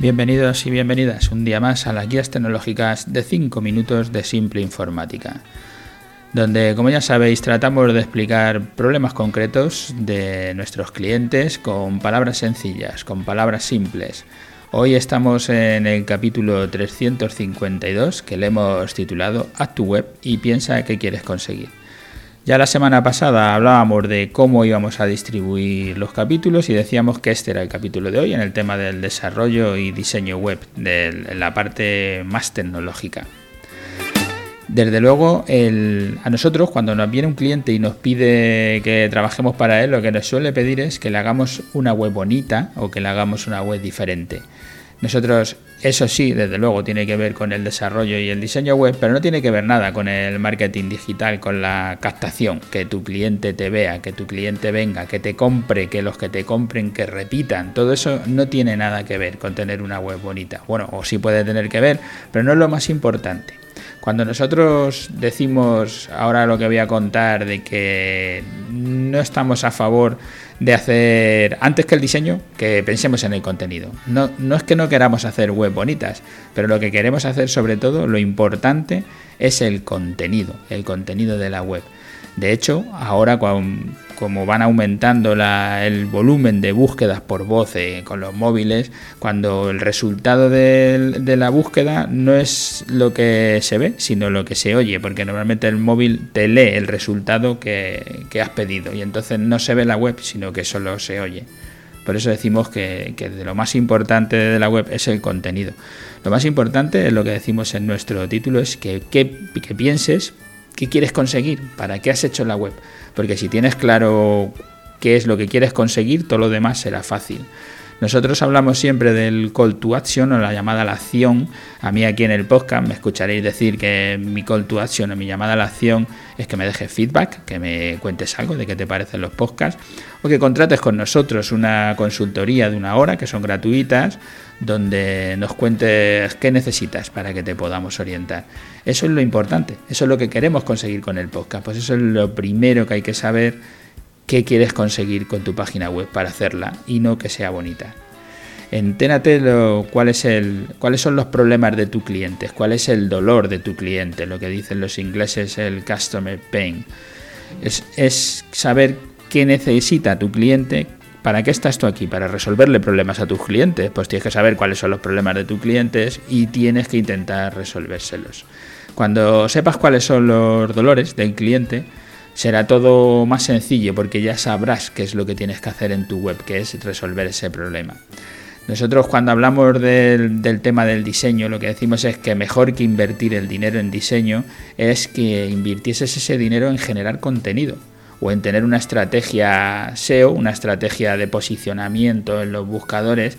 Bienvenidos y bienvenidas un día más a las guías tecnológicas de 5 minutos de simple informática, donde como ya sabéis tratamos de explicar problemas concretos de nuestros clientes con palabras sencillas, con palabras simples. Hoy estamos en el capítulo 352 que le hemos titulado Haz tu web y piensa qué quieres conseguir. Ya la semana pasada hablábamos de cómo íbamos a distribuir los capítulos y decíamos que este era el capítulo de hoy en el tema del desarrollo y diseño web, de la parte más tecnológica. Desde luego, a nosotros cuando nos viene un cliente y nos pide que trabajemos para él, lo que nos suele pedir es que le hagamos una web bonita o que le hagamos una web diferente. Nosotros, eso sí, desde luego, tiene que ver con el desarrollo y el diseño web, pero no tiene que ver nada con el marketing digital, con la captación, que tu cliente te vea, que tu cliente venga, que te compre, que los que te compren, que repitan. Todo eso no tiene nada que ver con tener una web bonita. Bueno, o sí puede tener que ver, pero no es lo más importante. Cuando nosotros decimos ahora lo que voy a contar de que no estamos a favor de hacer, antes que el diseño, que pensemos en el contenido. No, no es que no queramos hacer web bonitas, pero lo que queremos hacer sobre todo, lo importante, es el contenido, el contenido de la web. De hecho, ahora como van aumentando el volumen de búsquedas por voz eh, con los móviles, cuando el resultado de, la búsqueda no es lo que se ve, sino lo que se oye, porque normalmente el móvil te lee el resultado que, has pedido y entonces no se ve la web, sino que solo se oye. Por eso decimos que, de lo más importante de la web es el contenido. Lo más importante es lo que decimos en nuestro título, es que, que pienses qué quieres conseguir, para qué has hecho la web. Porque si tienes claro qué es lo que quieres conseguir, todo lo demás será fácil. Nosotros hablamos siempre del call to action o la llamada a la acción. A mí aquí en el podcast me escucharéis decir que mi call to action o mi llamada a la acción es que me dejes feedback, que me cuentes algo de qué te parecen los podcasts o que contrates con nosotros una consultoría de una hora que son gratuitas donde nos cuentes qué necesitas para que te podamos orientar. Eso es lo importante, eso es lo que queremos conseguir con el podcast. Pues eso es lo primero que hay que saber qué quieres conseguir con tu página web para hacerla y no que sea bonita. Enténate lo, cuál es el, cuáles son los problemas de tu cliente, cuál es el dolor de tu cliente, lo que dicen los ingleses el customer pain. Es, es saber qué necesita tu cliente, ¿Para qué estás tú aquí? Para resolverle problemas a tus clientes. Pues tienes que saber cuáles son los problemas de tus clientes y tienes que intentar resolvérselos. Cuando sepas cuáles son los dolores del cliente, será todo más sencillo porque ya sabrás qué es lo que tienes que hacer en tu web, que es resolver ese problema. Nosotros cuando hablamos del, tema del diseño, lo que decimos es que mejor que invertir el dinero en diseño es que invirtieses ese dinero en generar contenido o en tener una estrategia SEO, una estrategia de posicionamiento en los buscadores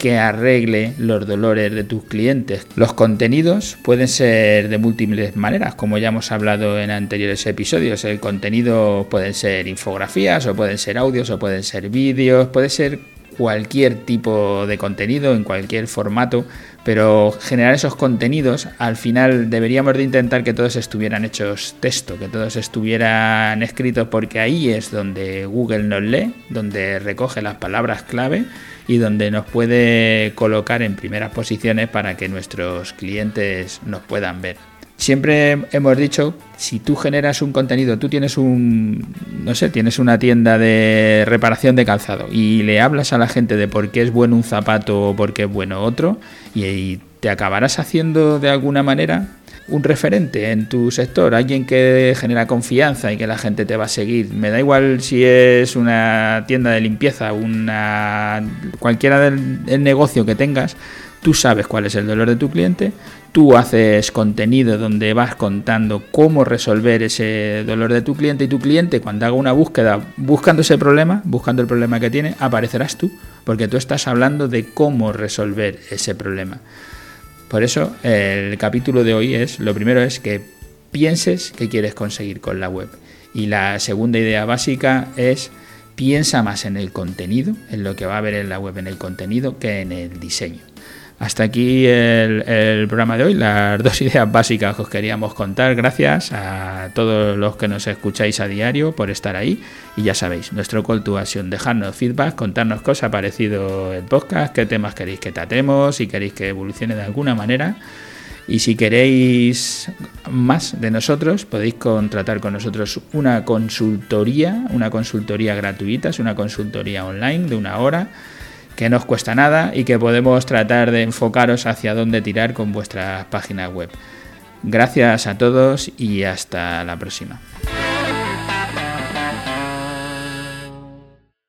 que arregle los dolores de tus clientes. Los contenidos pueden ser de múltiples maneras, como ya hemos hablado en anteriores episodios. El contenido pueden ser infografías, o pueden ser audios, o pueden ser vídeos, puede ser cualquier tipo de contenido, en cualquier formato, pero generar esos contenidos, al final deberíamos de intentar que todos estuvieran hechos texto, que todos estuvieran escritos, porque ahí es donde Google nos lee, donde recoge las palabras clave y donde nos puede colocar en primeras posiciones para que nuestros clientes nos puedan ver. Siempre hemos dicho, si tú generas un contenido, tú tienes un, no sé, tienes una tienda de reparación de calzado y le hablas a la gente de por qué es bueno un zapato o por qué es bueno otro y te acabarás haciendo de alguna manera un referente en tu sector, alguien que genera confianza y que la gente te va a seguir. Me da igual si es una tienda de limpieza, una cualquiera del, negocio que tengas, tú sabes cuál es el dolor de tu cliente, tú haces contenido donde vas contando cómo resolver ese dolor de tu cliente y tu cliente cuando haga una búsqueda buscando ese problema, buscando el problema que tiene, aparecerás tú, porque tú estás hablando de cómo resolver ese problema. Por eso el capítulo de hoy es, lo primero es que pienses qué quieres conseguir con la web. Y la segunda idea básica es piensa más en el contenido, en lo que va a haber en la web en el contenido, que en el diseño. Hasta aquí el, programa de hoy, las dos ideas básicas que os queríamos contar. Gracias a todos los que nos escucháis a diario por estar ahí. Y ya sabéis, nuestro call to action, dejarnos feedback, contarnos qué os ha parecido el podcast, qué temas queréis que tratemos, si queréis que evolucione de alguna manera. Y si queréis más de nosotros, podéis contratar con nosotros una consultoría, una consultoría gratuita, es una consultoría online de una hora que no os cuesta nada y que podemos tratar de enfocaros hacia dónde tirar con vuestra página web. Gracias a todos y hasta la próxima.